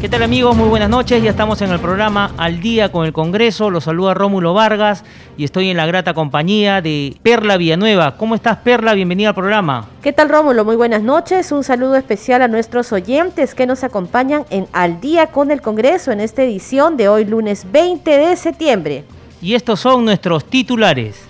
¿Qué tal amigos? Muy buenas noches. Ya estamos en el programa Al Día con el Congreso. Los saluda Rómulo Vargas y estoy en la grata compañía de Perla Villanueva. ¿Cómo estás Perla? Bienvenida al programa. ¿Qué tal Rómulo? Muy buenas noches. Un saludo especial a nuestros oyentes que nos acompañan en Al Día con el Congreso en esta edición de hoy lunes 20 de septiembre. Y estos son nuestros titulares.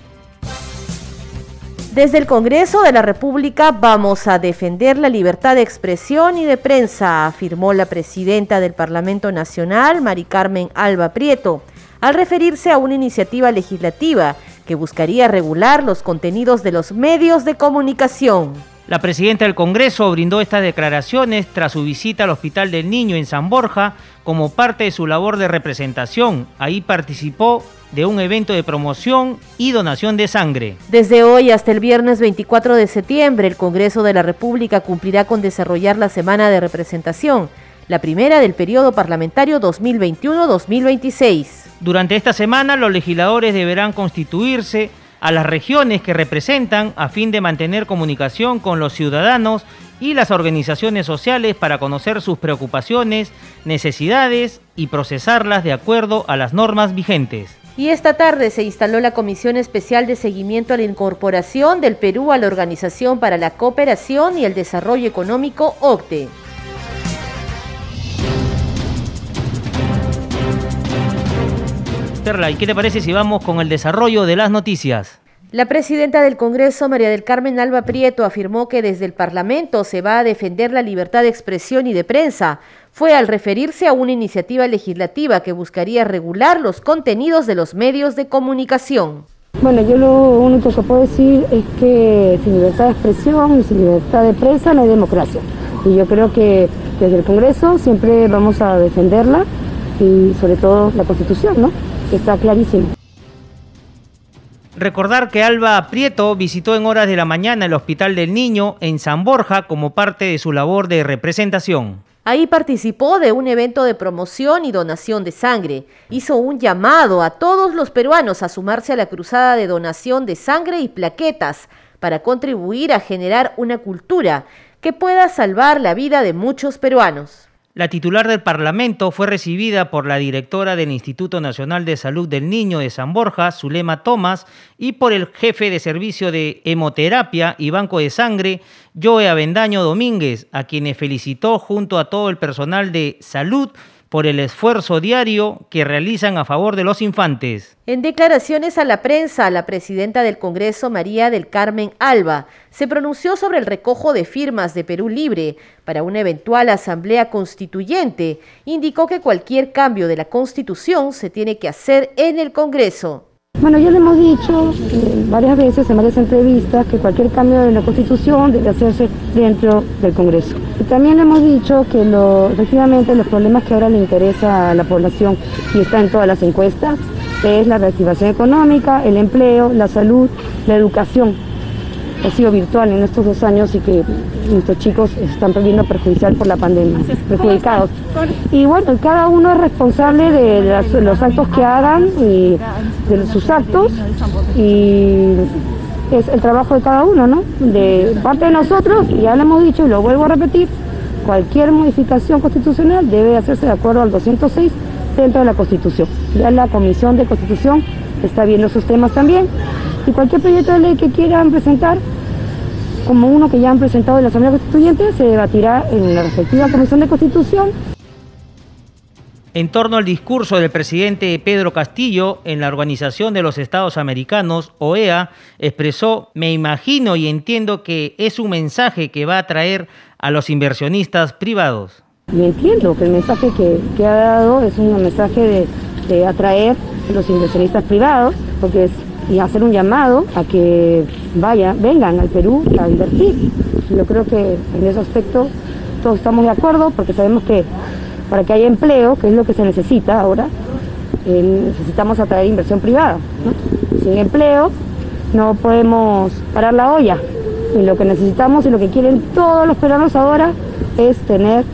Desde el Congreso de la República vamos a defender la libertad de expresión y de prensa, afirmó la presidenta del Parlamento Nacional, Mari Carmen Alba Prieto, al referirse a una iniciativa legislativa que buscaría regular los contenidos de los medios de comunicación. La presidenta del Congreso brindó estas declaraciones tras su visita al Hospital del Niño en San Borja como parte de su labor de representación. Ahí participó de un evento de promoción y donación de sangre. Desde hoy hasta el viernes 24 de septiembre, el Congreso de la República cumplirá con desarrollar la semana de representación, la primera del periodo parlamentario 2021-2026. Durante esta semana, los legisladores deberán constituirse a las regiones que representan a fin de mantener comunicación con los ciudadanos y las organizaciones sociales para conocer sus preocupaciones, necesidades y procesarlas de acuerdo a las normas vigentes. Y esta tarde se instaló la Comisión Especial de Seguimiento a la Incorporación del Perú a la Organización para la Cooperación y el Desarrollo Económico OCDE. Perla, ¿y qué te parece si vamos con el desarrollo de las noticias? La presidenta del Congreso, María del Carmen Alba Prieto, afirmó que desde el Parlamento se va a defender la libertad de expresión y de prensa. Fue al referirse a una iniciativa legislativa que buscaría regular los contenidos de los medios de comunicación. Bueno, yo lo único que puedo decir es que sin libertad de expresión y sin libertad de prensa no hay democracia. Y yo creo que desde el Congreso siempre vamos a defenderla y sobre todo la Constitución, ¿no? Que está clarísimo. Recordar que Alba Prieto visitó en horas de la mañana el Hospital del Niño en San Borja como parte de su labor de representación. Ahí participó de un evento de promoción y donación de sangre. Hizo un llamado a todos los peruanos a sumarse a la cruzada de donación de sangre y plaquetas para contribuir a generar una cultura que pueda salvar la vida de muchos peruanos. La titular del Parlamento fue recibida por la directora del Instituto Nacional de Salud del Niño de San Borja, Zulema Tomás, y por el jefe de servicio de hemoterapia y banco de sangre, Joe Avendaño Domínguez, a quienes felicitó junto a todo el personal de salud por el esfuerzo diario que realizan a favor de los infantes. En declaraciones a la prensa, la presidenta del Congreso, María del Carmen Alba, se pronunció sobre el recojo de firmas de Perú Libre para una eventual asamblea constituyente. Indicó que cualquier cambio de la Constitución se tiene que hacer en el Congreso. Bueno, ya le hemos dicho eh, varias veces en varias entrevistas que cualquier cambio de la Constitución debe hacerse dentro del Congreso. También le hemos dicho que lo, efectivamente los problemas que ahora le interesa a la población y está en todas las encuestas es la reactivación económica, el empleo, la salud, la educación ha sido virtual en estos dos años y que nuestros chicos están perdiendo perjudicial por la pandemia, perjudicados. Y bueno, cada uno es responsable de los actos que hagan y de sus actos y es el trabajo de cada uno, ¿no? De parte de nosotros, y ya lo hemos dicho y lo vuelvo a repetir, cualquier modificación constitucional debe hacerse de acuerdo al 206 dentro de la Constitución. Ya la Comisión de Constitución está viendo esos temas también y cualquier proyecto de ley que quieran presentar, como uno que ya han presentado en la Asamblea Constituyente, se debatirá en la respectiva Comisión de Constitución. En torno al discurso del presidente Pedro Castillo en la Organización de los Estados Americanos, OEA, expresó, me imagino y entiendo que es un mensaje que va a atraer a los inversionistas privados. Y entiendo que el mensaje que, ha dado es un mensaje de, de atraer a los inversionistas privados, porque es y hacer un llamado a que vaya, vengan al Perú a invertir. Yo creo que en ese aspecto todos estamos de acuerdo porque sabemos que para que haya empleo, que es lo que se necesita ahora. Eh, necesitamos atraer inversión privada. Sin empleo no podemos parar la olla. Y lo que necesitamos y lo que quieren todos los peruanos ahora es tener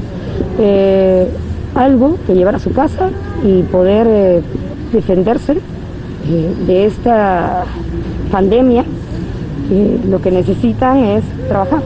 eh, algo que llevar a su casa y poder eh, defenderse eh, de esta pandemia. lo que necesitan es trabajar.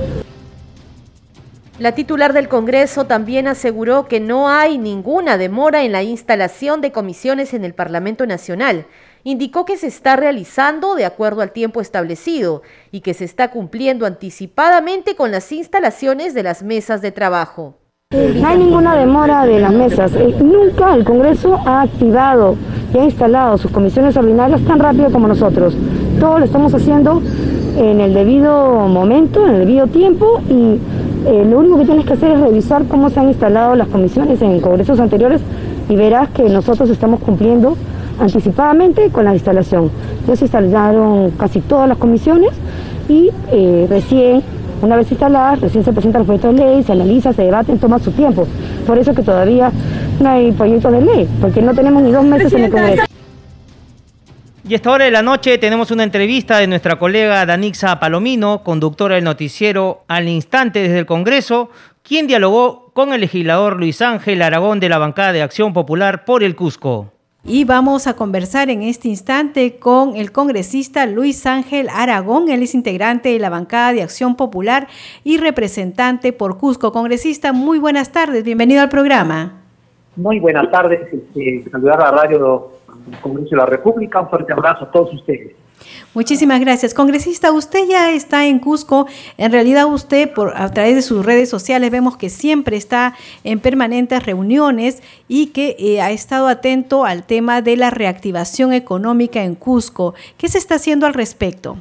La titular del Congreso también aseguró que no hay ninguna demora en la instalación de comisiones en el Parlamento Nacional indicó que se está realizando de acuerdo al tiempo establecido y que se está cumpliendo anticipadamente con las instalaciones de las mesas de trabajo. No hay ninguna demora de las mesas. Eh, nunca el Congreso ha activado y ha instalado sus comisiones ordinarias tan rápido como nosotros. Todo lo estamos haciendo en el debido momento, en el debido tiempo y eh, lo único que tienes que hacer es revisar cómo se han instalado las comisiones en congresos anteriores y verás que nosotros estamos cumpliendo anticipadamente con la instalación. Ya se instalaron casi todas las comisiones y eh, recién, una vez instaladas, recién se presenta el proyecto de ley, se analiza, se debaten, toma su tiempo. Por eso que todavía no hay proyecto de ley, porque no tenemos ni dos meses en el Congreso. Y a esta hora de la noche tenemos una entrevista de nuestra colega Danixa Palomino, conductora del noticiero Al Instante desde el Congreso, quien dialogó con el legislador Luis Ángel Aragón de la bancada de Acción Popular por el Cusco. Y vamos a conversar en este instante con el congresista Luis Ángel Aragón. Él es integrante de la bancada de Acción Popular y representante por Cusco. Congresista, muy buenas tardes. Bienvenido al programa. Muy buenas tardes. Este, saludar a Radio Congreso de la República. Un fuerte abrazo a todos ustedes. Muchísimas gracias. Congresista, usted ya está en Cusco. En realidad usted, por, a través de sus redes sociales, vemos que siempre está en permanentes reuniones y que eh, ha estado atento al tema de la reactivación económica en Cusco. ¿Qué se está haciendo al respecto?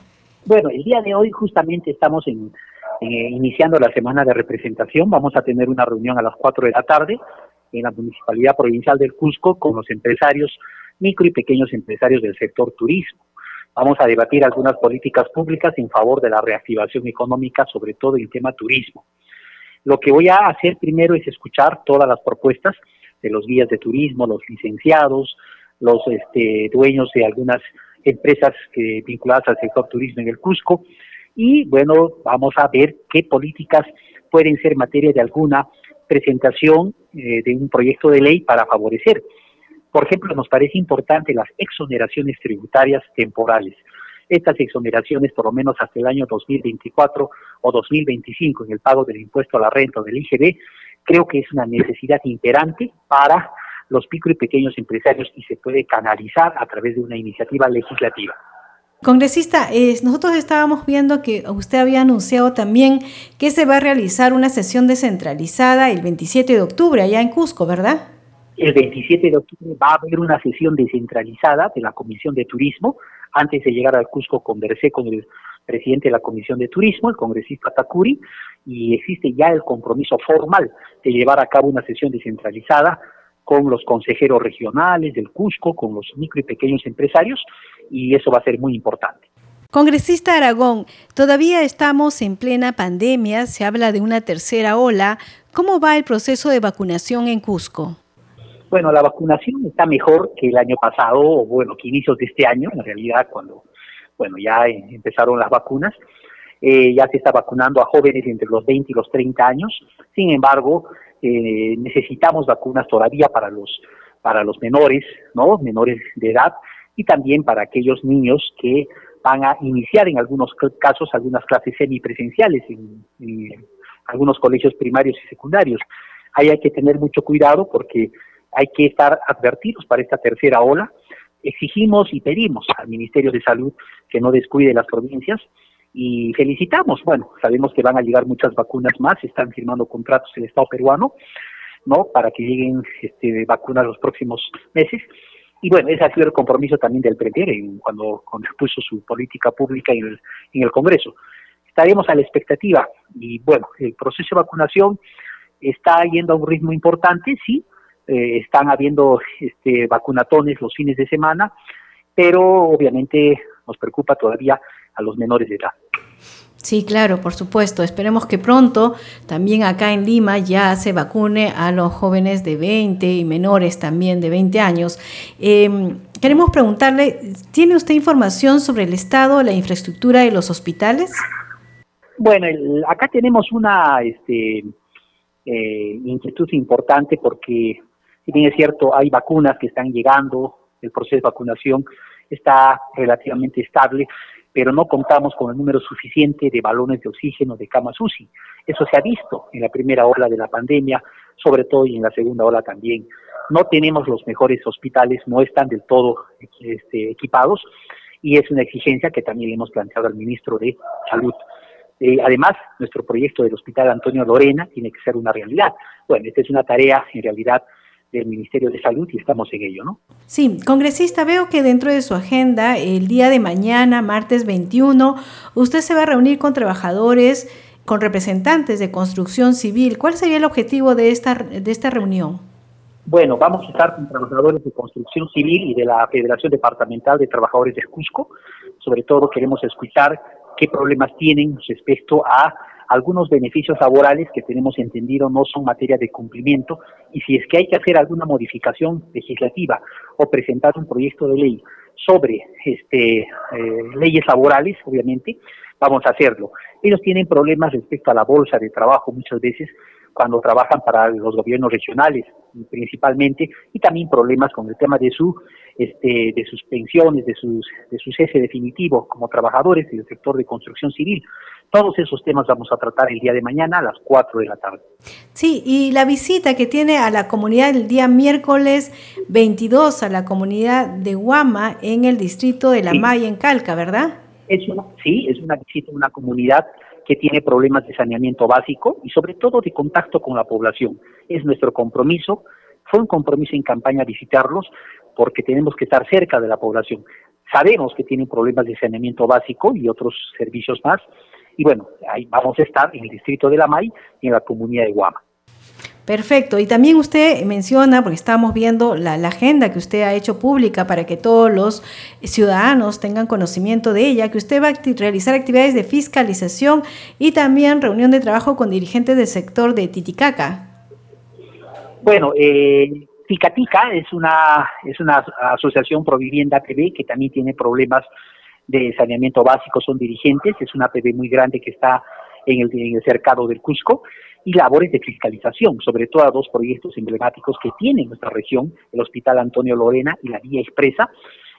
Bueno, el día de hoy justamente estamos en, iniciando la semana de representación. Vamos a tener una reunión a las 4 de la tarde en la Municipalidad Provincial del Cusco con los empresarios, micro y pequeños empresarios del sector turismo. Vamos a debatir algunas políticas públicas en favor de la reactivación económica, sobre todo en tema turismo. Lo que voy a hacer primero es escuchar todas las propuestas de los guías de turismo, los licenciados, los este, dueños de algunas empresas que, vinculadas al sector turismo en el Cusco y bueno, vamos a ver qué políticas pueden ser materia de alguna presentación eh, de un proyecto de ley para favorecer por ejemplo, nos parece importante las exoneraciones tributarias temporales. Estas exoneraciones, por lo menos hasta el año 2024 o 2025, en el pago del impuesto a la renta o del IGB, creo que es una necesidad imperante para los micro y pequeños empresarios y se puede canalizar a través de una iniciativa legislativa. Congresista, eh, nosotros estábamos viendo que usted había anunciado también que se va a realizar una sesión descentralizada el 27 de octubre allá en Cusco, ¿verdad? El 27 de octubre va a haber una sesión descentralizada de la Comisión de Turismo. Antes de llegar al Cusco conversé con el presidente de la Comisión de Turismo, el congresista Takuri, y existe ya el compromiso formal de llevar a cabo una sesión descentralizada con los consejeros regionales del Cusco, con los micro y pequeños empresarios, y eso va a ser muy importante. Congresista Aragón, todavía estamos en plena pandemia, se habla de una tercera ola. ¿Cómo va el proceso de vacunación en Cusco? Bueno, la vacunación está mejor que el año pasado, o bueno, que inicios de este año, en realidad, cuando, bueno, ya empezaron las vacunas. Eh, ya se está vacunando a jóvenes entre los 20 y los 30 años. Sin embargo, eh, necesitamos vacunas todavía para los para los menores, ¿no? Menores de edad y también para aquellos niños que van a iniciar en algunos casos algunas clases semipresenciales en, en algunos colegios primarios y secundarios. Ahí hay que tener mucho cuidado porque hay que estar advertidos para esta tercera ola. Exigimos y pedimos al Ministerio de Salud que no descuide las provincias y felicitamos, bueno, sabemos que van a llegar muchas vacunas más, están firmando contratos el Estado peruano, ¿no? Para que lleguen este, vacunas los próximos meses. Y bueno, ese ha sido el compromiso también del en cuando, cuando puso su política pública en el, en el Congreso. Estaremos a la expectativa y bueno, el proceso de vacunación está yendo a un ritmo importante, sí, eh, están habiendo este, vacunatones los fines de semana, pero obviamente nos preocupa todavía a los menores de edad. Sí, claro, por supuesto. Esperemos que pronto también acá en Lima ya se vacune a los jóvenes de 20 y menores también de 20 años. Em, queremos preguntarle, ¿tiene usted información sobre el estado, la infraestructura de los hospitales? Bueno, acá tenemos una este, eh, inquietud importante porque, si bien es cierto, hay vacunas que están llegando, el proceso de vacunación está relativamente estable, pero no contamos con el número suficiente de balones de oxígeno de camas UCI. Eso se ha visto en la primera ola de la pandemia, sobre todo y en la segunda ola también. No tenemos los mejores hospitales, no están del todo este, equipados y es una exigencia que también hemos planteado al ministro de Salud. Eh, además, nuestro proyecto del Hospital Antonio Lorena tiene que ser una realidad. Bueno, esta es una tarea en realidad del Ministerio de Salud y estamos en ello, ¿no? Sí, congresista, veo que dentro de su agenda, el día de mañana, martes 21, usted se va a reunir con trabajadores, con representantes de construcción civil. ¿Cuál sería el objetivo de esta, de esta reunión? Bueno, vamos a estar con trabajadores de construcción civil y de la Federación Departamental de Trabajadores de Cusco. Sobre todo queremos escuchar qué problemas tienen respecto a algunos beneficios laborales que tenemos entendido no son materia de cumplimiento y si es que hay que hacer alguna modificación legislativa o presentar un proyecto de ley sobre este, eh, leyes laborales, obviamente, vamos a hacerlo. Ellos tienen problemas respecto a la bolsa de trabajo muchas veces cuando trabajan para los gobiernos regionales principalmente y también problemas con el tema de su este, de sus pensiones, de sus de su cese definitivo como trabajadores del sector de construcción civil. Todos esos temas vamos a tratar el día de mañana a las 4 de la tarde. Sí, y la visita que tiene a la comunidad el día miércoles 22 a la comunidad de Guama en el distrito de La Maya en Calca, ¿verdad? Es sí, es una visita a una comunidad que tiene problemas de saneamiento básico y sobre todo de contacto con la población. Es nuestro compromiso, fue un compromiso en campaña visitarlos porque tenemos que estar cerca de la población. Sabemos que tienen problemas de saneamiento básico y otros servicios más, y bueno, ahí vamos a estar en el distrito de La May y en la comunidad de Guama. Perfecto. Y también usted menciona, porque estamos viendo la, agenda que usted ha hecho pública para que todos los ciudadanos tengan conocimiento de ella, que usted va a realizar actividades de fiscalización y también reunión de trabajo con dirigentes del sector de Titicaca. Bueno, eh, Ticatica es una, es una asociación Provivienda TV que también tiene problemas de saneamiento básico son dirigentes, es una APB muy grande que está en el, cercado del Cusco, y labores de fiscalización, sobre todo a dos proyectos emblemáticos que tiene nuestra región, el Hospital Antonio Lorena y la Vía Expresa.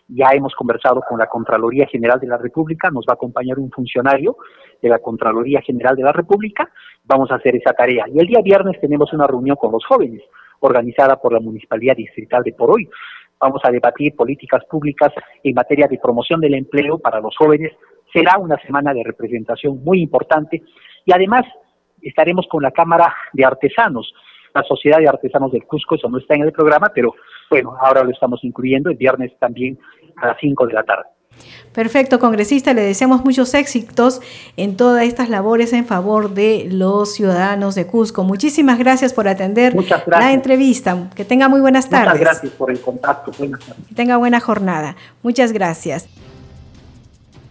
Ya hemos conversado con la Contraloría General de la República, nos va a acompañar un funcionario de la Contraloría General de la República, vamos a hacer esa tarea. Y el día viernes tenemos una reunión con los jóvenes, organizada por la Municipalidad Distrital de Poroy, vamos a debatir políticas públicas en materia de promoción del empleo para los jóvenes. Será una semana de representación muy importante y además estaremos con la Cámara de Artesanos, la Sociedad de Artesanos del Cusco, eso no está en el programa, pero bueno, ahora lo estamos incluyendo el viernes también a las 5 de la tarde. Perfecto, congresista, le deseamos muchos éxitos en todas estas labores en favor de los ciudadanos de Cusco. Muchísimas gracias por atender la entrevista. Que tenga muy buenas tardes. Muchas gracias por el contacto. Buenas tardes. Que tenga buena jornada. Muchas gracias.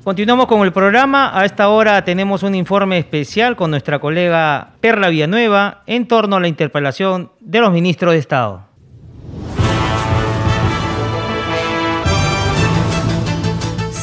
Continuamos con el programa. A esta hora tenemos un informe especial con nuestra colega Perla Villanueva en torno a la interpelación de los ministros de Estado.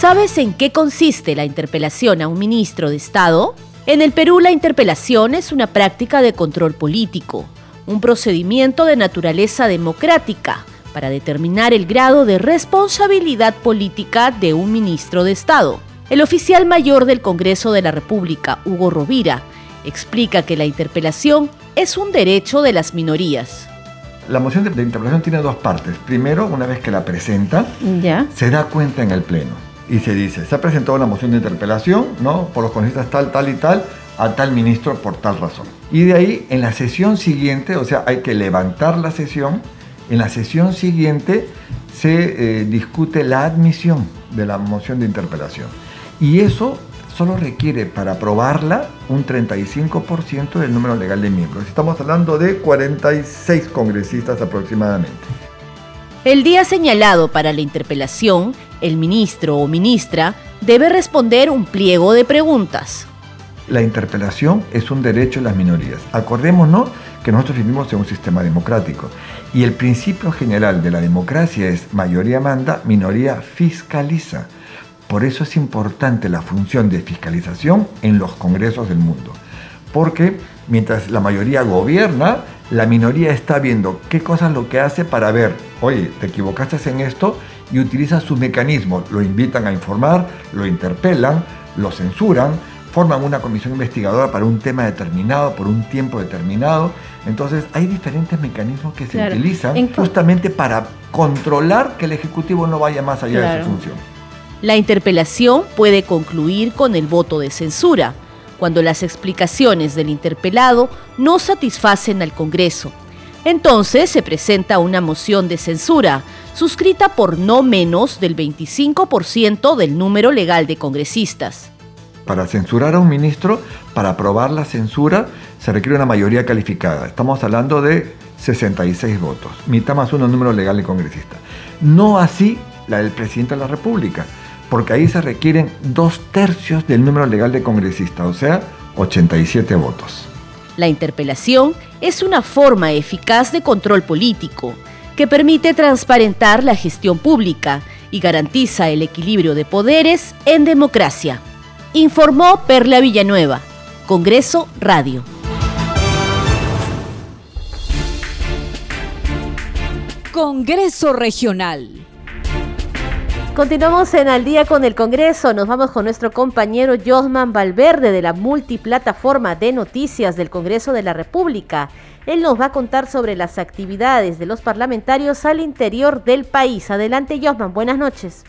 ¿Sabes en qué consiste la interpelación a un ministro de Estado? En el Perú la interpelación es una práctica de control político, un procedimiento de naturaleza democrática para determinar el grado de responsabilidad política de un ministro de Estado. El oficial mayor del Congreso de la República, Hugo Rovira, explica que la interpelación es un derecho de las minorías. La moción de, interpelación tiene dos partes. Primero, una vez que la presenta, ¿Ya? se da cuenta en el Pleno y se dice, se ha presentado una moción de interpelación, ¿no? Por los congresistas tal, tal y tal, a tal ministro por tal razón. Y de ahí, en la sesión siguiente, o sea, hay que levantar la sesión, en la sesión siguiente se eh, discute la admisión de la moción de interpelación. Y eso solo requiere para aprobarla un 35% del número legal de miembros. Estamos hablando de 46 congresistas aproximadamente. El día señalado para la interpelación, el ministro o ministra debe responder un pliego de preguntas. la interpelación es un derecho de las minorías. Acordémonos que nosotros vivimos en un sistema democrático y el principio general de la democracia es mayoría manda, minoría fiscaliza. Por eso es importante la función de fiscalización en los congresos del mundo. Porque mientras la mayoría gobierna, la minoría está viendo qué cosas lo que hace para ver, oye, te equivocaste en esto y utiliza sus mecanismos. Lo invitan a informar, lo interpelan, lo censuran, forman una comisión investigadora para un tema determinado, por un tiempo determinado. Entonces hay diferentes mecanismos que se utilizan justamente para controlar que el Ejecutivo no vaya más allá de su función. La interpelación puede concluir con el voto de censura, cuando las explicaciones del interpelado no satisfacen al Congreso. Entonces se presenta una moción de censura, suscrita por no menos del 25% del número legal de congresistas. Para censurar a un ministro, para aprobar la censura, se requiere una mayoría calificada. Estamos hablando de 66 votos, mitad más uno número legal de congresistas. No así la del presidente de la República, porque ahí se requieren dos tercios del número legal de congresistas, o sea, 87 votos. La interpelación es una forma eficaz de control político que permite transparentar la gestión pública y garantiza el equilibrio de poderes en democracia. Informó Perla Villanueva, Congreso Radio. Congreso Regional. Continuamos en Al día con el Congreso. Nos vamos con nuestro compañero Josman Valverde de la multiplataforma de noticias del Congreso de la República. Él nos va a contar sobre las actividades de los parlamentarios al interior del país. Adelante, Josman. Buenas noches.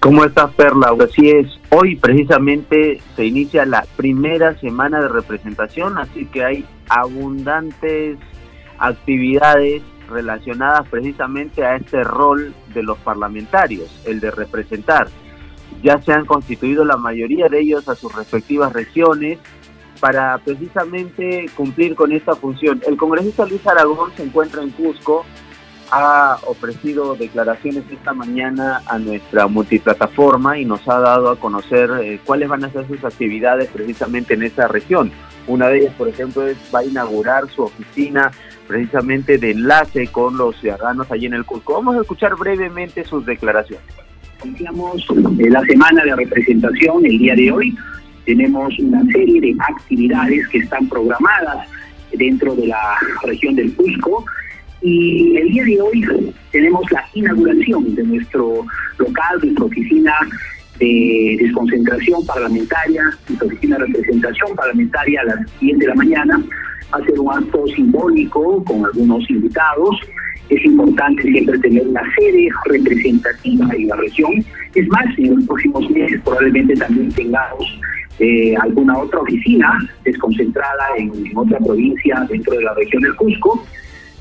¿Cómo estás, Perla? Así es. Hoy precisamente se inicia la primera semana de representación, así que hay abundantes actividades relacionadas precisamente a este rol de los parlamentarios, el de representar. Ya se han constituido la mayoría de ellos a sus respectivas regiones para precisamente cumplir con esta función. El congresista Luis Aragón se encuentra en Cusco, ha ofrecido declaraciones esta mañana a nuestra multiplataforma y nos ha dado a conocer eh, cuáles van a ser sus actividades precisamente en esa región. Una de ellas, por ejemplo, es, va a inaugurar su oficina precisamente de enlace con los ciudadanos allí en el Cusco. Vamos a escuchar brevemente sus declaraciones. Eh, la semana de representación el día de hoy. Tenemos una serie de actividades que están programadas dentro de la región del Cusco y el día de hoy tenemos la inauguración de nuestro local, de nuestra oficina de desconcentración parlamentaria, nuestra oficina de representación parlamentaria a las 10 de la mañana hacer un acto simbólico con algunos invitados. Es importante siempre tener una sede representativa en la región. Es más, en los próximos meses probablemente también tengamos eh, alguna otra oficina desconcentrada en, otra provincia dentro de la región del Cusco.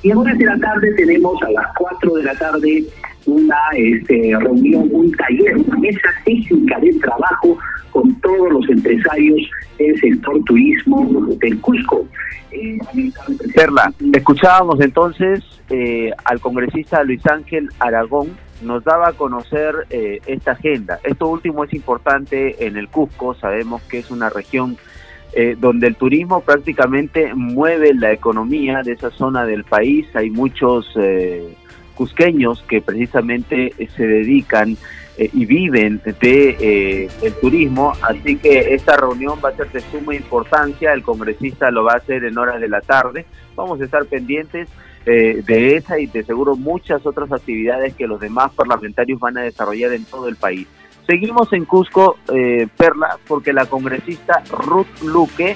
Y a horas de la tarde tenemos a las 4 de la tarde una este, reunión, un taller, una mesa técnica de trabajo con todos los empresarios del sector turismo del Cusco. Perla, escuchábamos entonces eh, al congresista Luis Ángel Aragón, nos daba a conocer eh, esta agenda. Esto último es importante en el Cusco, sabemos que es una región eh, donde el turismo prácticamente mueve la economía de esa zona del país. Hay muchos cusqueños que precisamente se dedican eh, y viven de eh, el turismo, así que esta reunión va a ser de suma importancia, el congresista lo va a hacer en horas de la tarde, vamos a estar pendientes eh, de esa y de seguro muchas otras actividades que los demás parlamentarios van a desarrollar en todo el país. Seguimos en Cusco, Perla, porque la congresista Ruth Luque,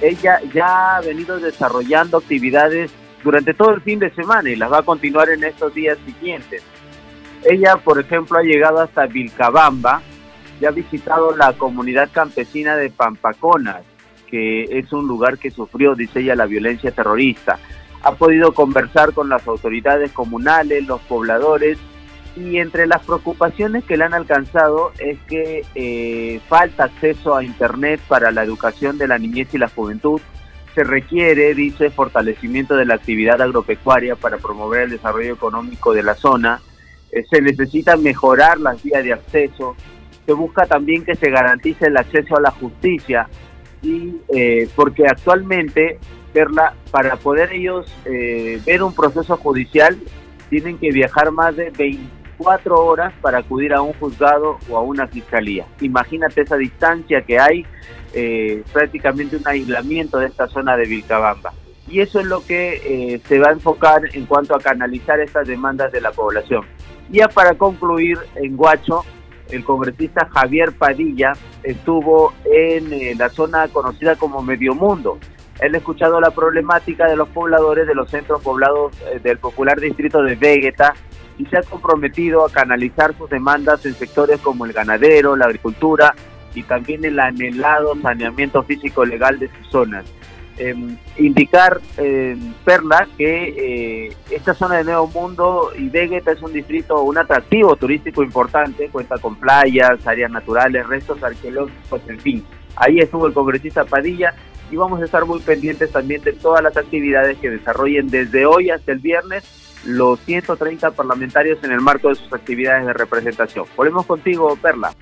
ella ya ha venido desarrollando actividades durante todo el fin de semana y las va a continuar en estos días siguientes. Ella, por ejemplo, ha llegado hasta Vilcabamba y ha visitado la comunidad campesina de Pampaconas, que es un lugar que sufrió, dice ella, la violencia terrorista. Ha podido conversar con las autoridades comunales, los pobladores, y entre las preocupaciones que le han alcanzado es que eh, falta acceso a Internet para la educación de la niñez y la juventud. Se requiere, dice, fortalecimiento de la actividad agropecuaria para promover el desarrollo económico de la zona eh, se necesita mejorar las vías de acceso, se busca también que se garantice el acceso a la justicia y eh, porque actualmente, verla, para poder ellos eh, ver un proceso judicial, tienen que viajar más de 24 horas para acudir a un juzgado o a una fiscalía. Imagínate esa distancia que hay, eh, prácticamente un aislamiento de esta zona de Vilcabamba. Y eso es lo que se va a enfocar en cuanto a canalizar estas demandas de la población. Ya para concluir, en Guacho, el congresista Javier Padilla estuvo en eh, la zona conocida como Medio Mundo. Él ha escuchado la problemática de los pobladores de los centros poblados eh, del popular distrito de Vegeta y se ha comprometido a canalizar sus demandas en sectores como el ganadero, la agricultura y también el anhelado saneamiento físico legal de sus zonas. Em, indicar, eh, Perla, que eh, esta zona de Nuevo Mundo y Vegeta es un distrito, un atractivo turístico importante, cuenta con playas, áreas naturales, restos arqueológicos, en fin. Ahí estuvo el congresista Padilla y vamos a estar muy pendientes también de todas las actividades que desarrollen desde hoy hasta el viernes los 130 parlamentarios en el marco de sus actividades de representación. Volvemos contigo, Perla.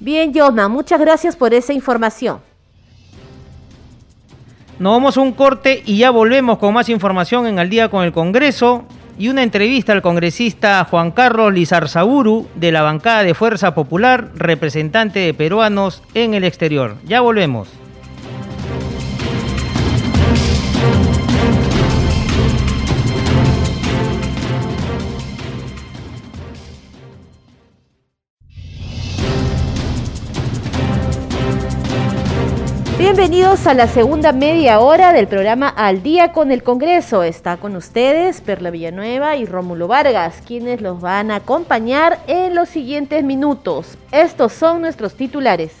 Bien, Josma, muchas gracias por esa información. Nos vamos a un corte y ya volvemos con más información en Al día con el Congreso y una entrevista al congresista Juan Carlos Lizarzaburu de la bancada de Fuerza Popular, representante de peruanos en el exterior. Ya volvemos. Bienvenidos a la segunda media hora del programa Al Día con el Congreso. Está con ustedes Perla Villanueva y Rómulo Vargas, quienes los van a acompañar en los siguientes minutos. Estos son nuestros titulares.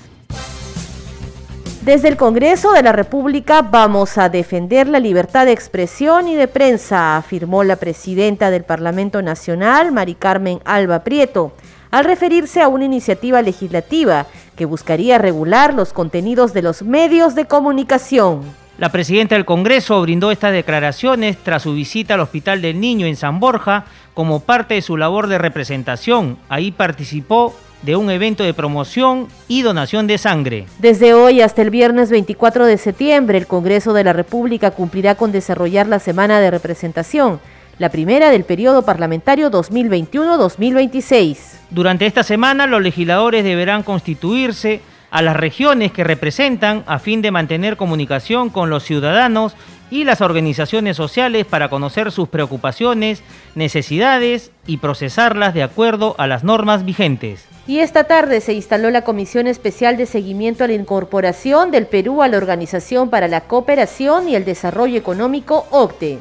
Desde el Congreso de la República vamos a defender la libertad de expresión y de prensa, afirmó la presidenta del Parlamento Nacional, Mari Carmen Alba Prieto al referirse a una iniciativa legislativa que buscaría regular los contenidos de los medios de comunicación. La presidenta del Congreso brindó estas declaraciones tras su visita al Hospital del Niño en San Borja como parte de su labor de representación. Ahí participó de un evento de promoción y donación de sangre. Desde hoy hasta el viernes 24 de septiembre, el Congreso de la República cumplirá con desarrollar la semana de representación la primera del periodo parlamentario 2021-2026. Durante esta semana los legisladores deberán constituirse a las regiones que representan a fin de mantener comunicación con los ciudadanos y las organizaciones sociales para conocer sus preocupaciones, necesidades y procesarlas de acuerdo a las normas vigentes. Y esta tarde se instaló la Comisión Especial de Seguimiento a la Incorporación del Perú a la Organización para la Cooperación y el Desarrollo Económico OCTE.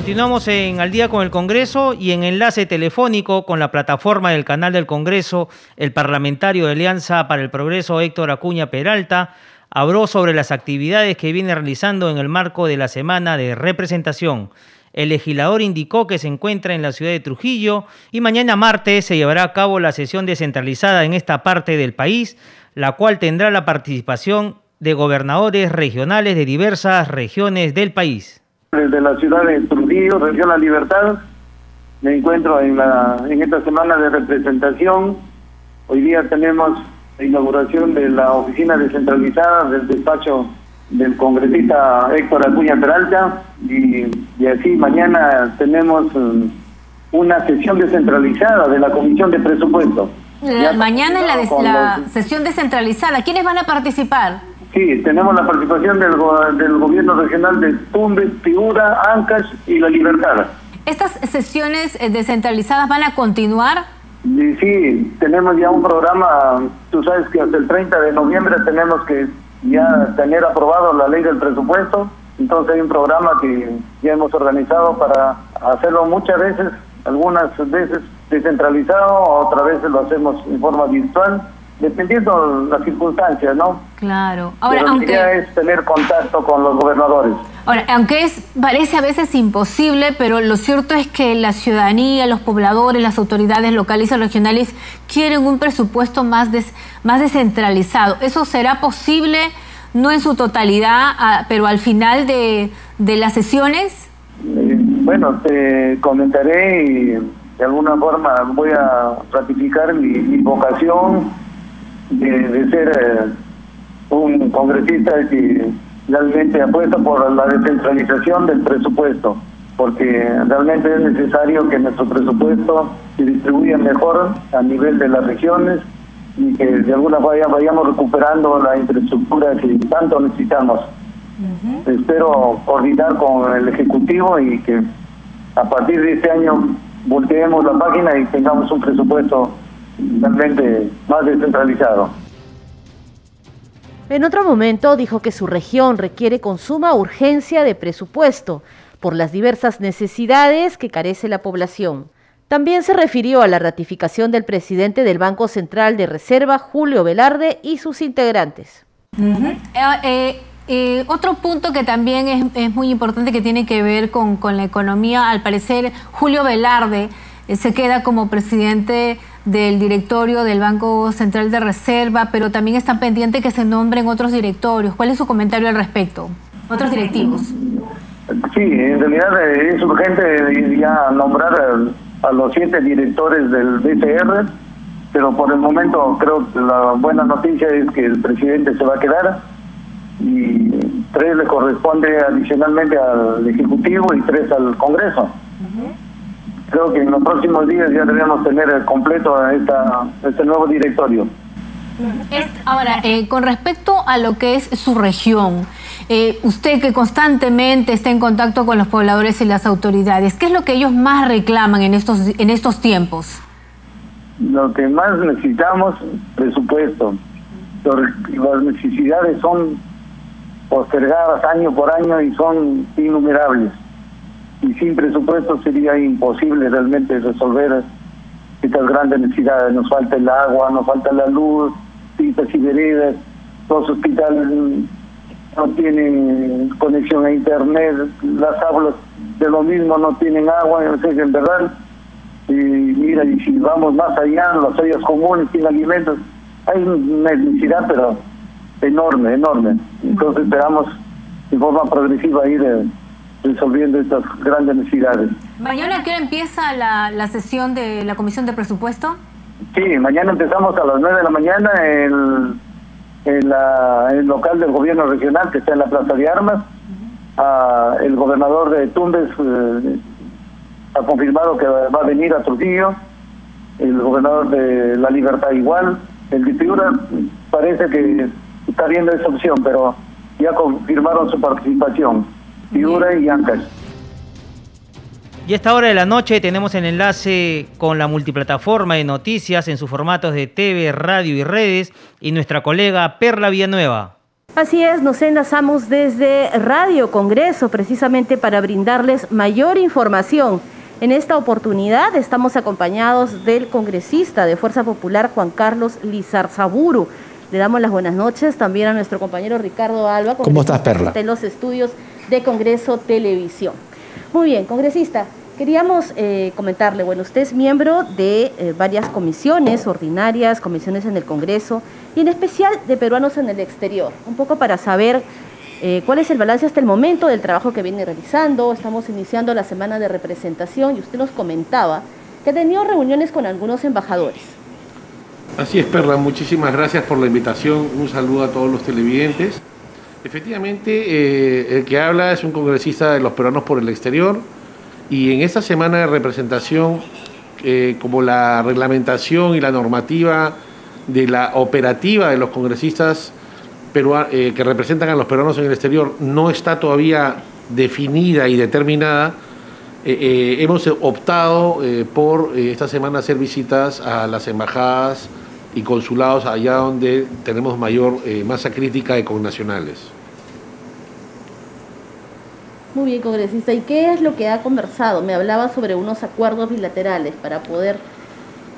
Continuamos en Al día con el Congreso y en enlace telefónico con la plataforma del canal del Congreso, el parlamentario de Alianza para el Progreso Héctor Acuña Peralta habló sobre las actividades que viene realizando en el marco de la semana de representación. El legislador indicó que se encuentra en la ciudad de Trujillo y mañana martes se llevará a cabo la sesión descentralizada en esta parte del país, la cual tendrá la participación de gobernadores regionales de diversas regiones del país. Desde la ciudad de Trujillo, región La Libertad, me encuentro en, la, en esta semana de representación. Hoy día tenemos la inauguración de la oficina descentralizada del despacho del congresista Héctor Acuña Peralta y, y así mañana tenemos um, una sesión descentralizada de la Comisión de Presupuesto. mañana en la, la sesión descentralizada, ¿quiénes van a participar? Sí, tenemos la participación del, del gobierno regional de Tumbes, Piura, Ancash y La Libertad. ¿Estas sesiones eh, descentralizadas van a continuar? Sí, sí, tenemos ya un programa, tú sabes que hasta el 30 de noviembre tenemos que ya tener aprobado la ley del presupuesto, entonces hay un programa que ya hemos organizado para hacerlo muchas veces, algunas veces descentralizado, otras veces lo hacemos en forma virtual dependiendo las circunstancias, ¿no? Claro. Ahora, Pero aunque la es tener contacto con los gobernadores. Ahora, aunque es parece a veces imposible, pero lo cierto es que la ciudadanía, los pobladores, las autoridades locales y regionales quieren un presupuesto más más descentralizado. ¿Eso será posible no en su totalidad, pero al final de, de las sesiones? Eh, bueno, te comentaré y de alguna forma voy a ratificar mi, vocación de, ser eh, un congresista que realmente apuesta por la descentralización del presupuesto, porque realmente es necesario que nuestro presupuesto se distribuya mejor a nivel de las regiones y que de alguna manera vayamos recuperando la infraestructura que tanto necesitamos. Espero coordinar con el Ejecutivo y que a partir de este año volteemos la página y tengamos un presupuesto realmente más descentralizado. En otro momento dijo que su región requiere con suma urgencia de presupuesto por las diversas necesidades que carece la población. También se refirió a la ratificación del presidente del Banco Central de Reserva, Julio Velarde, y sus integrantes. Eh, otro punto que también es, muy importante que tiene que ver con, la economía, al parecer Julio Velarde eh, se queda como presidente del directorio del Banco Central de Reserva, pero también está pendiente que se nombren otros directorios. ¿Cuál es su comentario al respecto? Otros directivos. Sí, en realidad eh, es urgente ya nombrar a los siete directores del BCR, pero por el momento creo que la buena noticia es que el presidente se va a quedar y tres le corresponde adicionalmente al Ejecutivo y tres al Congreso. Creo que en los próximos días ya debemos tener completo esta, este nuevo directorio. Ahora, eh, con respecto a lo que es su región, eh, usted que constantemente está en contacto con los pobladores y las autoridades, ¿qué es lo que ellos más reclaman en estos, en estos tiempos? Lo que más necesitamos, presupuesto. Las necesidades son postergadas año por año y son innumerables. Y sin presupuesto sería imposible realmente resolver estas grandes necesidades. Nos falta el agua, nos falta la luz, pistas y veredas, los hospitales no tienen conexión a internet, las aulas de lo mismo no tienen agua, sé, en verdad. Y mira, y si vamos más allá, las áreas comunes sin alimentos, hay necesidad, pero enorme, enorme. Entonces esperamos de forma progresiva ir eh, resolviendo estas grandes necesidades. ¿Mañana qué hora empieza la, la sesión de la Comisión de Presupuesto? Sí, mañana empezamos a las 9 de la mañana en, en, la, el local del gobierno regional que está en la Plaza de Armas. Ah, el gobernador de Tumbes eh, ha confirmado que va a venir a Trujillo. El gobernador de La Libertad igual. El distribuidor parece que está viendo esa opción, pero ya confirmaron su participación, Figura y Ancash. Y a esta hora de la noche tenemos el enlace con la multiplataforma de noticias en sus formatos de TV, radio y redes y nuestra colega Perla Villanueva. Así es, nos enlazamos desde Radio Congreso precisamente para brindarles mayor información. En esta oportunidad estamos acompañados del congresista de Fuerza Popular Juan Carlos Lizarzaburu. Le damos las buenas noches también a nuestro compañero Ricardo Alba. ¿Cómo estás, Perla? En los estudios de Congreso Televisión. Muy bien, congresista, queríamos eh, comentarle, bueno, usted es miembro de eh, varias comisiones ordinarias, comisiones en el Congreso y en especial de peruanos en el exterior, un poco para saber eh, cuál es el balance hasta el momento del trabajo que viene realizando. Estamos iniciando la semana de representación y usted nos comentaba que ha tenido reuniones con algunos embajadores. Así es, Perla, muchísimas gracias por la invitación. Un saludo a todos los televidentes. Efectivamente, eh, el que habla es un congresista de los peruanos por el exterior y en esta semana de representación, eh, como la reglamentación y la normativa de la operativa de los congresistas eh, que representan a los peruanos en el exterior no está todavía definida y determinada, hemos optado por esta semana hacer visitas a las embajadas y consulados allá donde tenemos mayor eh, masa crítica de connacionales. Muy bien, congresista. ¿Y qué es lo que ha conversado? Me hablaba sobre unos acuerdos bilaterales para poder...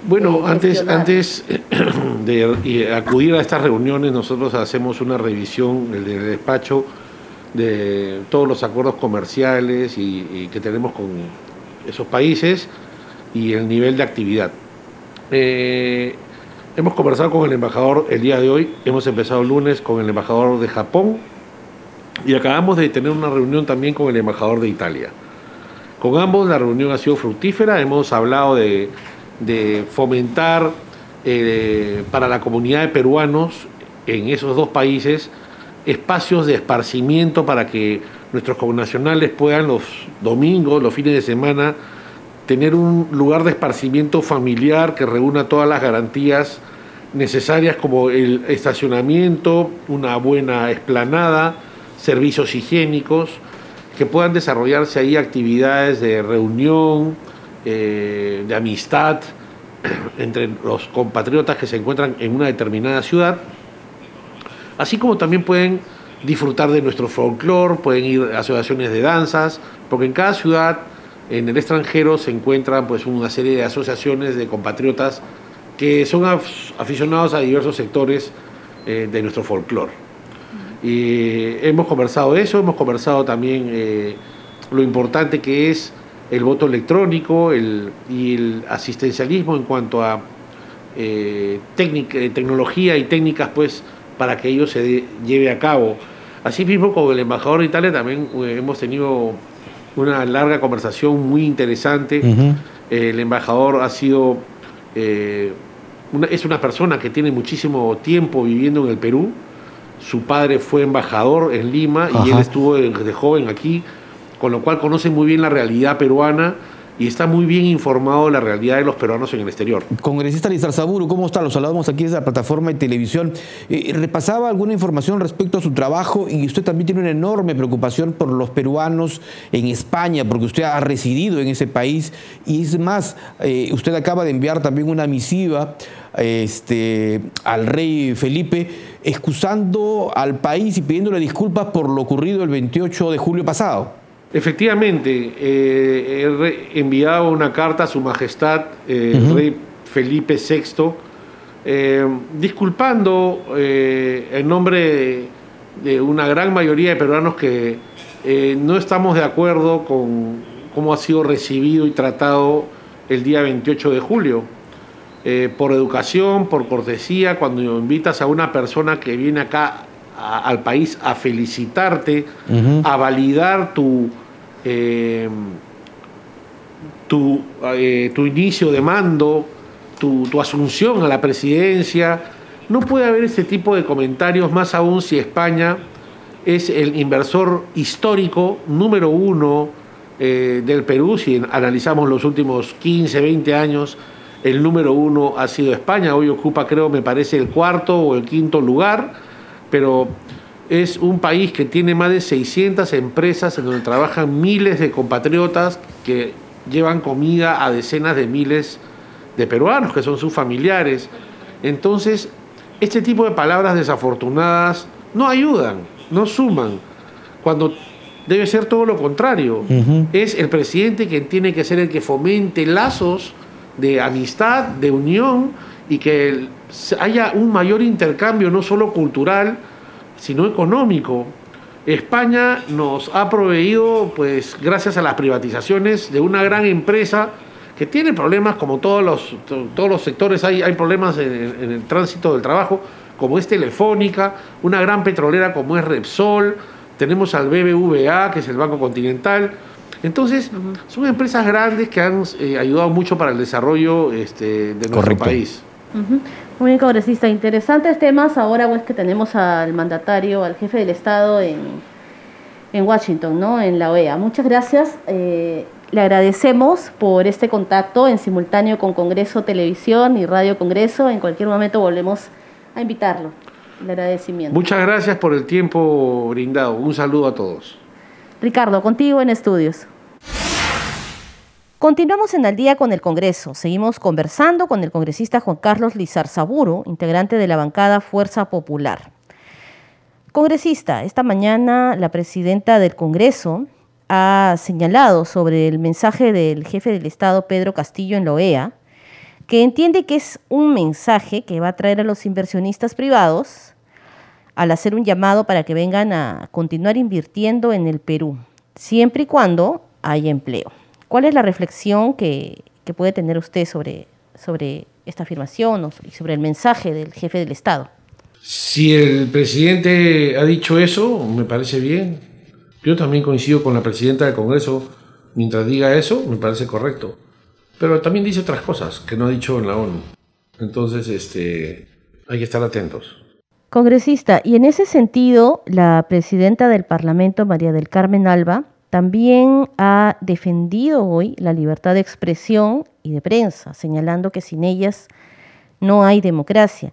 Bueno, eh, antes, antes de acudir a estas reuniones, nosotros hacemos una revisión del despacho de todos los acuerdos comerciales y, que tenemos con esos países y el nivel de actividad. Eh, Hemos conversado con el embajador el día de hoy, hemos empezado el lunes con el embajador de Japón y acabamos de tener una reunión también con el embajador de Italia. Con ambos la reunión ha sido fructífera, hemos hablado de, fomentar eh, para la comunidad de peruanos en esos dos países espacios de esparcimiento para que nuestros connacionales puedan los domingos, los fines de semana, tener un lugar de esparcimiento familiar que reúna todas las garantías necesarias como el estacionamiento, una buena esplanada, servicios higiénicos, que puedan desarrollarse ahí actividades de reunión, eh, de amistad entre los compatriotas que se encuentran en una determinada ciudad, así como también pueden disfrutar de nuestro folclore, pueden ir a asociaciones de danzas, porque en cada ciudad en el extranjero se encuentran pues una serie de asociaciones de compatriotas que son aficionados a diversos sectores eh, de nuestro folclore. Y hemos conversado eso, hemos conversado también eh, lo importante que es el voto electrónico y el asistencialismo en cuanto a eh, tecnología y técnicas pues para que ello se lleve a cabo. Asimismo, con el embajador de Italia también hemos tenido una larga conversación muy interesante. el embajador ha sido, eh, es una persona que tiene muchísimo tiempo viviendo en el Perú. Su padre fue embajador en Lima y él estuvo de joven aquí, con lo cual conoce muy bien la realidad peruana y está muy bien informado de la realidad de los peruanos en el exterior. Congresista Lizar Saburo, ¿cómo está? Los saludamos aquí desde la plataforma de televisión. Eh, repasaba alguna información respecto a su trabajo y usted también tiene una enorme preocupación por los peruanos en España, porque usted ha residido en ese país y es más, eh, usted acaba de enviar también una misiva este, al rey Felipe, excusando al país y pidiéndole disculpas por lo ocurrido el 28 de julio pasado. Efectivamente, eh, he enviado una carta a Su Majestad, el eh, Rey Felipe VI, eh, disculpando en nombre de, una gran mayoría de peruanos que no estamos de acuerdo con cómo ha sido recibido y tratado el día 28 de julio. por educación, por cortesía, cuando invitas a una persona que viene acá al país a felicitarte, a validar tu, eh, tu, eh, tu, inicio de mando, tu, tu, asunción a la presidencia. No puede haber este tipo de comentarios, más aún si España es el inversor histórico número uno eh, del Perú. Si analizamos los últimos 15, 20 años, el número uno ha sido España. Hoy ocupa, creo, me parece, el cuarto o el quinto lugar. Pero es un país que tiene más de 600 empresas en donde trabajan miles de compatriotas que llevan comida a decenas de miles de peruanos, que son sus familiares. Entonces, este tipo de palabras desafortunadas no ayudan, no suman, cuando debe ser todo lo contrario. Es el presidente quien tiene que ser el que fomente lazos de amistad, de unión y que haya un mayor intercambio, no solo cultural, sino económico. España nos ha proveído, pues gracias a las privatizaciones, de una gran empresa que tiene problemas, como todos los, todos los sectores, hay, hay problemas en, el tránsito del trabajo, como es Telefónica, una gran petrolera como es Repsol, tenemos al BBVA, que es el Banco Continental. Entonces, son empresas grandes que han eh, ayudado mucho para el desarrollo este, de nuestro país. Muy bien, congresista. Interesantes temas. Ahora pues que tenemos al mandatario, al jefe del Estado en, en Washington, ¿no? En la OEA. Muchas gracias. Eh, le agradecemos por este contacto en simultáneo con Congreso Televisión y Radio Congreso. En cualquier momento volvemos a invitarlo. El agradecimiento. Muchas gracias por el tiempo brindado. Un saludo a todos. Ricardo, contigo en estudios. Continuamos en el día con el Congreso. Seguimos conversando con el congresista Juan Carlos Lizarzaburo, integrante de la bancada Fuerza Popular. Congresista, esta mañana la presidenta del Congreso ha señalado sobre el mensaje del jefe del Estado, Pedro Castillo, en la OEA, que entiende que es un mensaje que va a traer a los inversionistas privados al hacer un llamado para que vengan a continuar invirtiendo en el Perú, siempre y cuando haya empleo. ¿Cuál es la reflexión que, puede tener usted sobre, sobre esta afirmación y sobre el mensaje del jefe del Estado? Si el presidente ha dicho eso, me parece bien. Yo también coincido con la presidenta del Congreso Mientras diga eso, me parece correcto. Pero también dice otras cosas que no ha dicho en la ONU. Entonces, este, hay que estar atentos. Congresista, y en ese sentido, la presidenta del Parlamento, María del Carmen Alba, también ha defendido hoy la libertad de expresión y de prensa, señalando que sin ellas no hay democracia.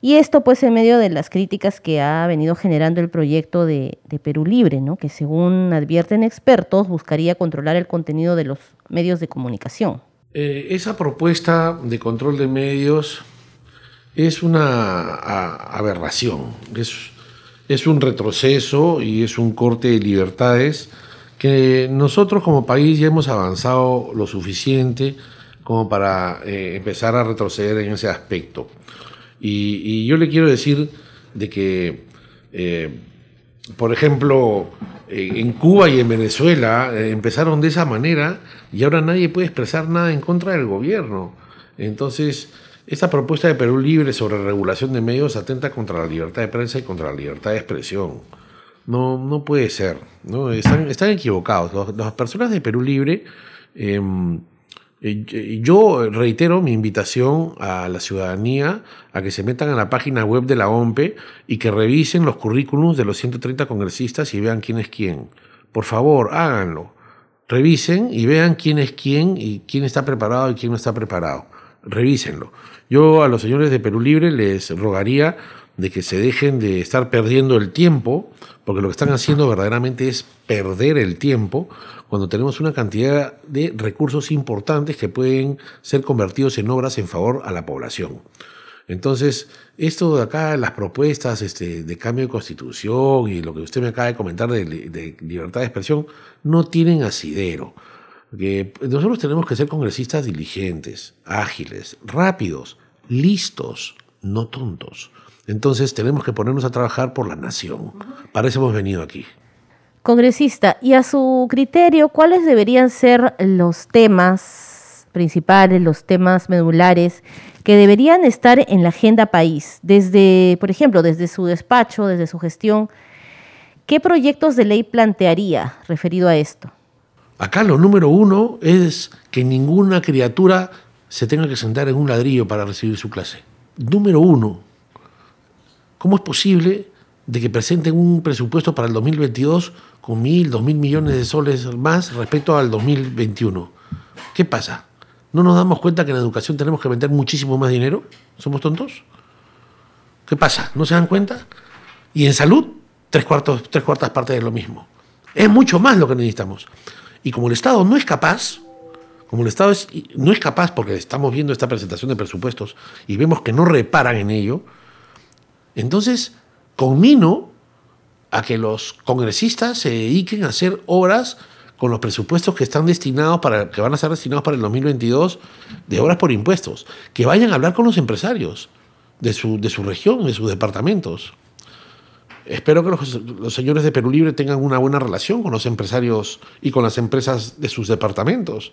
Y esto pues en medio de las críticas que ha venido generando el proyecto de, Perú Libre, ¿no? que según advierten expertos buscaría controlar el contenido de los medios de comunicación. Eh, esa propuesta de control de medios es una aberración, es, es un retroceso y es un corte de libertades que nosotros como país ya hemos avanzado lo suficiente como para eh, empezar a retroceder en ese aspecto. Y, yo le quiero decir de que, eh, por ejemplo, en Cuba y en Venezuela eh, empezaron de esa manera y ahora nadie puede expresar nada en contra del gobierno. Entonces, esta propuesta de Perú Libre sobre regulación de medios atenta contra la libertad de prensa y contra la libertad de expresión. No, no puede ser. ¿no? Están, están equivocados. las personas de Perú Libre, em, yo reitero mi invitación a la ciudadanía a que se metan a la página web de la OMPE y que revisen los currículums de los 130 congresistas y vean quién es quién. Por favor, háganlo. Revisen y vean quién es quién y quién está preparado y quién no está preparado. Revísenlo. Yo a los señores de Perú Libre les rogaría de que se dejen de estar perdiendo el tiempo, porque lo que están haciendo verdaderamente es perder el tiempo cuando tenemos una cantidad de recursos importantes que pueden ser convertidos en obras en favor a la población. Entonces, esto de acá, las propuestas este, de cambio de constitución y lo que usted me acaba de comentar de, de libertad de expresión, no tienen asidero que nosotros tenemos que ser congresistas diligentes, ágiles, rápidos, listos, no tontos. Entonces tenemos que ponernos a trabajar por la nación. Para eso hemos venido aquí. Congresista, y a su criterio, ¿cuáles deberían ser los temas principales, los temas medulares que deberían estar en la agenda país? Desde, por ejemplo, desde su despacho, desde su gestión, ¿qué proyectos de ley plantearía referido a esto? Acá lo número uno es que ninguna criatura se tenga que sentar en un ladrillo para recibir su clase. Número uno, ¿cómo es posible de que presenten un presupuesto para el 2022 con mil, dos mil millones de soles más respecto al 2021? ¿Qué pasa? ¿No nos damos cuenta que en educación tenemos que meter muchísimo más dinero? ¿Somos tontos? ¿Qué pasa? ¿No se dan cuenta? Y en salud, tres, cuartos, tres cuartas partes de lo mismo. Es mucho más lo que necesitamos. Y como el Estado no es capaz, como el Estado no es capaz, porque estamos viendo esta presentación de presupuestos y vemos que no reparan en ello, entonces conmino a que los congresistas se dediquen a hacer obras con los presupuestos que están destinados para que van a ser destinados para el 2022 de obras por impuestos, que vayan a hablar con los empresarios de su, de su región, de sus departamentos. Espero que los, señores de Perú Libre tengan una buena relación con los empresarios y con las empresas de sus departamentos,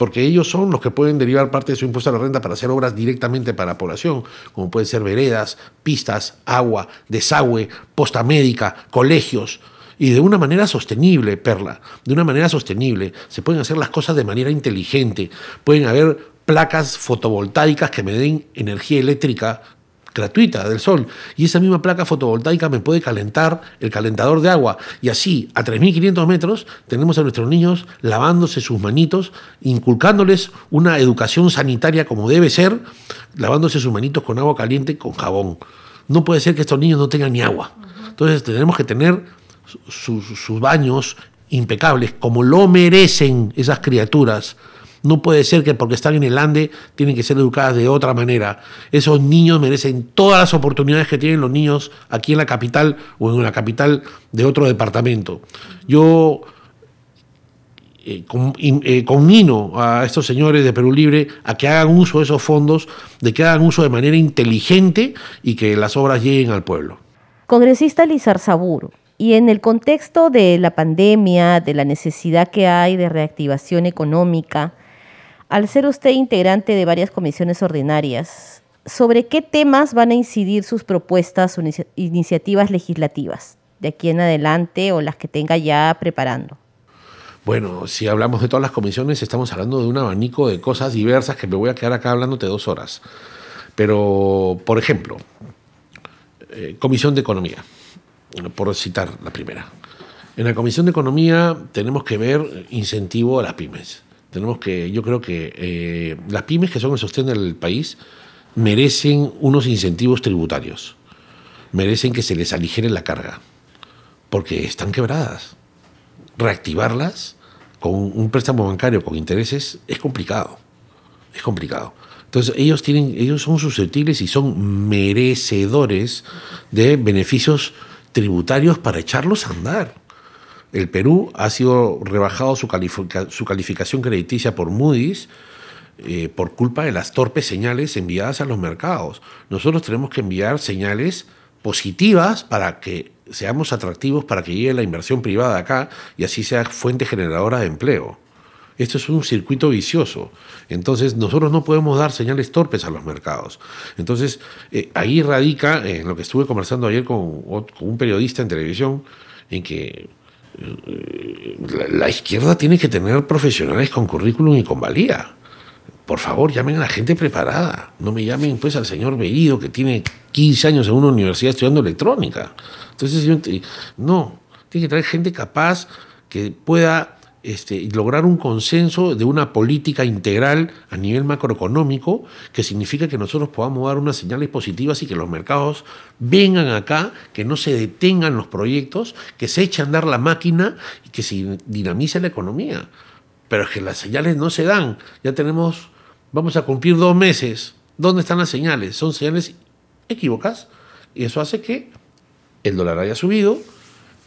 porque ellos son los que pueden derivar parte de su impuesto a la renta para hacer obras directamente para la población, como pueden ser veredas, pistas, agua, desagüe, posta médica, colegios, y de una manera sostenible, Perla, de una manera sostenible. Se pueden hacer las cosas de manera inteligente, pueden haber placas fotovoltaicas que me den energía eléctrica gratuita del sol y esa misma placa fotovoltaica me puede calentar el calentador de agua y así a 3.500 metros tenemos a nuestros niños lavándose sus manitos, inculcándoles una educación sanitaria como debe ser, lavándose sus manitos con agua caliente con jabón. No puede ser que estos niños no tengan ni agua. Entonces tenemos que tener sus, sus baños impecables como lo merecen esas criaturas no puede ser que porque están en el Ande tienen que ser educadas de otra manera. Esos niños merecen todas las oportunidades que tienen los niños aquí en la capital o en la capital de otro departamento. Yo eh, eh, conmino a estos señores de Perú Libre a que hagan uso de esos fondos, de que hagan uso de manera inteligente y que las obras lleguen al pueblo. Congresista Lizar Saburo, y en el contexto de la pandemia, de la necesidad que hay de reactivación económica, al ser usted integrante de varias comisiones ordinarias, ¿sobre qué temas van a incidir sus propuestas o iniciativas legislativas de aquí en adelante o las que tenga ya preparando? Bueno, si hablamos de todas las comisiones, estamos hablando de un abanico de cosas diversas que me voy a quedar acá hablándote dos horas. Pero, por ejemplo, eh, Comisión de Economía, por citar la primera. En la Comisión de Economía tenemos que ver incentivo a las pymes. Tenemos que, yo creo que eh, las pymes que son el sostén del país merecen unos incentivos tributarios, merecen que se les aligere la carga, porque están quebradas. Reactivarlas con un préstamo bancario con intereses es complicado, es complicado. Entonces ellos tienen, ellos son susceptibles y son merecedores de beneficios tributarios para echarlos a andar. El Perú ha sido rebajado su, calificación crediticia por Moody's eh, por culpa de las torpes señales enviadas a los mercados. Nosotros tenemos que enviar señales positivas para que seamos atractivos para que llegue la inversión privada acá y así sea fuente generadora de empleo. Esto es un circuito vicioso. Entonces, nosotros no podemos dar señales torpes a los mercados. Entonces, eh, ahí radica, en lo que estuve conversando ayer con, un periodista en televisión, en que la, izquierda tiene que tener profesionales con currículum y con valía. Por favor, llamen a la gente preparada. No me llamen pues al señor Bellido que tiene 15 años en una universidad estudiando electrónica. Entonces, no, tiene que traer gente capaz que pueda este, lograr un consenso de una política integral a nivel macroeconómico, que significa que nosotros podamos dar unas señales positivas y que los mercados vengan acá, que no se detengan los proyectos, que se eche a andar la máquina y que se dinamice la economía. Pero es que las señales no se dan. Ya tenemos, vamos a cumplir dos meses. ¿Dónde están las señales? Son señales equívocas y eso hace que el dólar haya subido,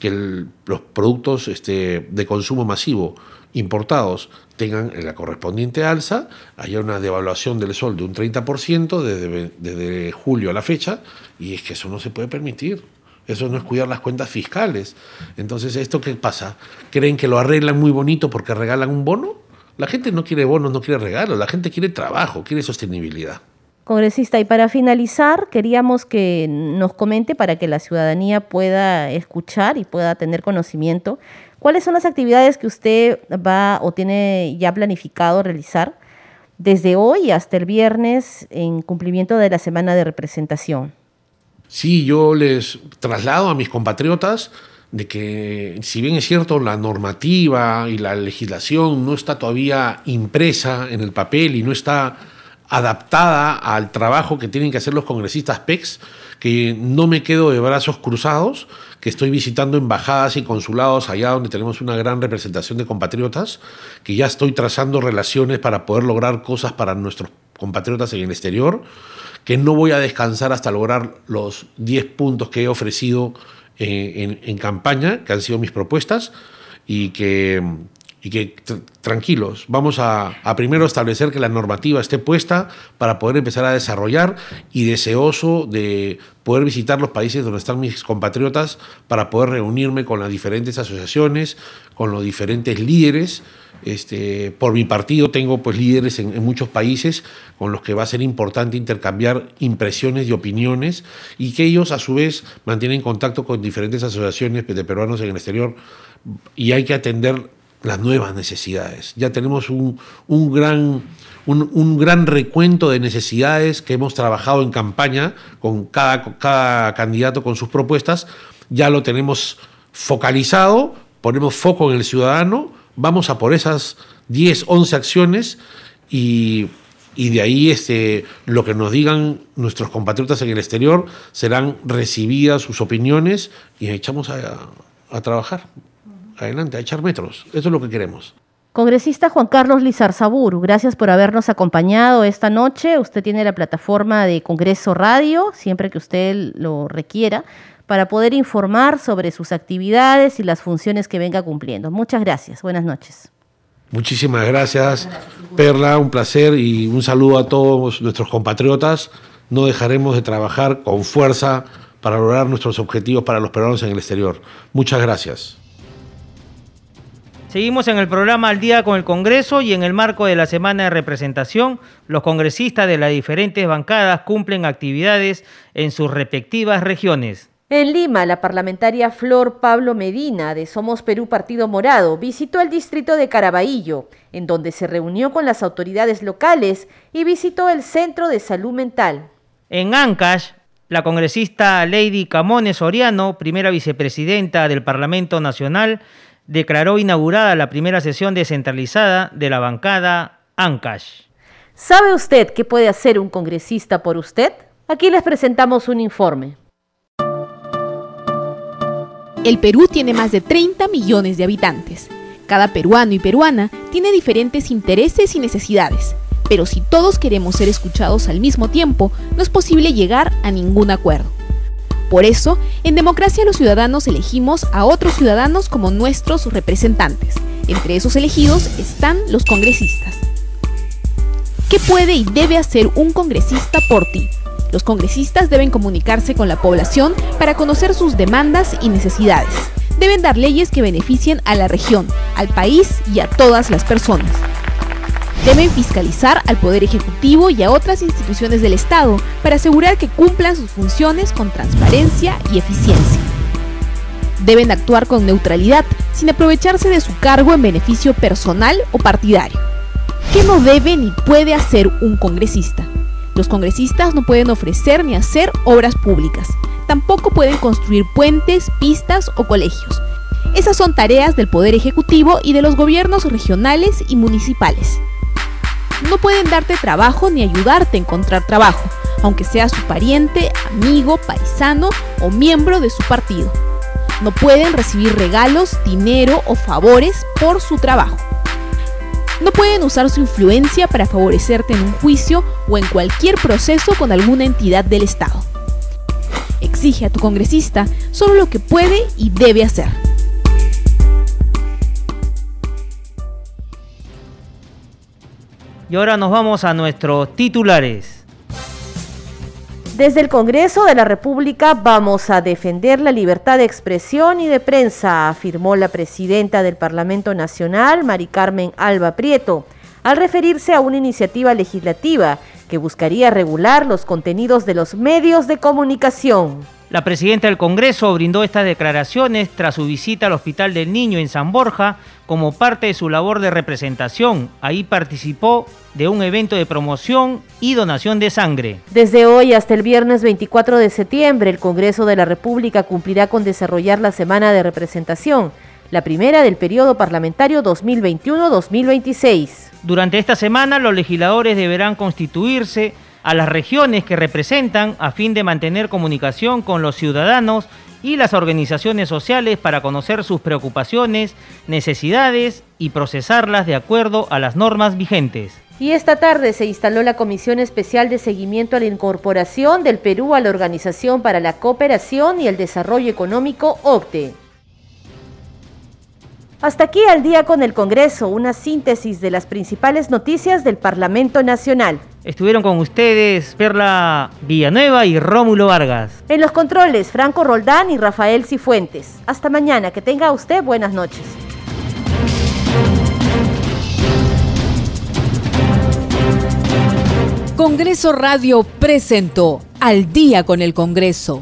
que los productos este, de consumo masivo importados tengan la correspondiente alza, haya una devaluación del sol de un 30% desde, desde julio a la fecha, y es que eso no se puede permitir. Eso no es cuidar las cuentas fiscales. Entonces, ¿esto qué pasa? ¿Creen que lo arreglan muy bonito porque regalan un bono? La gente no quiere bonos, no quiere regalos, la gente quiere trabajo, quiere sostenibilidad. Congresista, y para finalizar, queríamos que nos comente para que la ciudadanía pueda escuchar y pueda tener conocimiento, cuáles son las actividades que usted va o tiene ya planificado realizar desde hoy hasta el viernes en cumplimiento de la semana de representación. Sí, yo les traslado a mis compatriotas de que si bien es cierto la normativa y la legislación no está todavía impresa en el papel y no está adaptada al trabajo que tienen que hacer los congresistas PEX, que no me quedo de brazos cruzados, que estoy visitando embajadas y consulados allá donde tenemos una gran representación de compatriotas, que ya estoy trazando relaciones para poder lograr cosas para nuestros compatriotas en el exterior, que no voy a descansar hasta lograr los 10 puntos que he ofrecido eh, en campaña, que han sido mis propuestas, y que y que tranquilos, vamos a, primero establecer que la normativa esté puesta para poder empezar a desarrollar y deseoso de poder visitar los países donde están mis compatriotas para poder reunirme con las diferentes asociaciones, con los diferentes líderes. Este, por mi partido tengo pues líderes en, en, muchos países con los que va a ser importante intercambiar impresiones y opiniones y que ellos a su vez mantienen contacto con diferentes asociaciones de peruanos en el exterior y hay que atender las nuevas necesidades. Ya tenemos un, gran, un, gran recuento de necesidades que hemos trabajado en campaña con cada, cada candidato con sus propuestas. Ya lo tenemos focalizado, ponemos foco en el ciudadano, vamos a por esas 10, 11 acciones y, de ahí este, lo que nos digan nuestros compatriotas en el exterior serán recibidas sus opiniones y echamos a trabajar adelante, a echar metros. Eso es lo que queremos. Congresista Juan Carlos Lizarzaburu, gracias por habernos acompañado esta noche. Usted tiene la plataforma de Congreso Radio, siempre que usted lo requiera, para poder informar sobre sus actividades y las funciones que venga cumpliendo. Muchas gracias. Buenas noches. Muchísimas gracias, Perla. Un placer y un saludo a todos nuestros compatriotas. No dejaremos de trabajar con fuerza para lograr nuestros objetivos para los peruanos en el exterior. Muchas gracias. Seguimos en el programa Al día con el Congreso y en el marco de la semana de representación, los congresistas de las diferentes bancadas cumplen actividades en sus respectivas regiones. En Lima, la parlamentaria Flor Pablo Medina de Somos Perú Partido Morado visitó el distrito de Caraballo, en donde se reunió con las autoridades locales y visitó el Centro de Salud Mental. En Ancash, la congresista Lady Camones Soriano, primera vicepresidenta del Parlamento Nacional, declaró inaugurada la primera sesión descentralizada de la bancada Ancash. ¿Sabe usted qué puede hacer un congresista por usted? Aquí les presentamos un informe. El Perú tiene más de 30 millones de habitantes. Cada peruano y peruana tiene diferentes intereses y necesidades, pero si todos queremos ser escuchados al mismo tiempo, no es posible llegar a ningún acuerdo. Por eso, en democracia los ciudadanos elegimos a otros ciudadanos como nuestros representantes. Entre esos elegidos están los congresistas. ¿Qué puede y debe hacer un congresista por ti? Los congresistas deben comunicarse con la población para conocer sus demandas y necesidades. Deben dar leyes que beneficien a la región, al país y a todas las personas. Deben fiscalizar al Poder Ejecutivo y a otras instituciones del Estado para asegurar que cumplan sus funciones con transparencia y eficiencia. Deben actuar con neutralidad, sin aprovecharse de su cargo en beneficio personal o partidario. ¿Qué no debe ni puede hacer un congresista? Los congresistas no pueden ofrecer ni hacer obras públicas. Tampoco pueden construir puentes, pistas o colegios. Esas son tareas del Poder Ejecutivo y de los gobiernos regionales y municipales. No pueden darte trabajo ni ayudarte a encontrar trabajo, aunque sea su pariente, amigo, paisano o miembro de su partido. No pueden recibir regalos, dinero o favores por su trabajo. No pueden usar su influencia para favorecerte en un juicio o en cualquier proceso con alguna entidad del Estado. Exige a tu congresista solo lo que puede y debe hacer. Y ahora nos vamos a nuestros titulares. Desde el Congreso de la República vamos a defender la libertad de expresión y de prensa, afirmó la presidenta del Parlamento Nacional, Mari Carmen Alba Prieto, al referirse a una iniciativa legislativa que buscaría regular los contenidos de los medios de comunicación. La presidenta del Congreso brindó estas declaraciones tras su visita al Hospital del Niño en San Borja como parte de su labor de representación. Ahí participó de un evento de promoción y donación de sangre. Desde hoy hasta el viernes 24 de septiembre, el Congreso de la República cumplirá con desarrollar la semana de representación, la primera del periodo parlamentario 2021-2026. Durante esta semana, los legisladores deberán constituirse a las regiones que representan a fin de mantener comunicación con los ciudadanos y las organizaciones sociales para conocer sus preocupaciones, necesidades y procesarlas de acuerdo a las normas vigentes. Y esta tarde se instaló la Comisión Especial de Seguimiento a la Incorporación del Perú a la Organización para la Cooperación y el Desarrollo Económico OCTE. Hasta aquí al día con el Congreso, una síntesis de las principales noticias del Parlamento Nacional. Estuvieron con ustedes Perla Villanueva y Rómulo Vargas. En los controles, Franco Roldán y Rafael Cifuentes. Hasta mañana, que tenga usted buenas noches. Congreso Radio presentó Al día con el Congreso.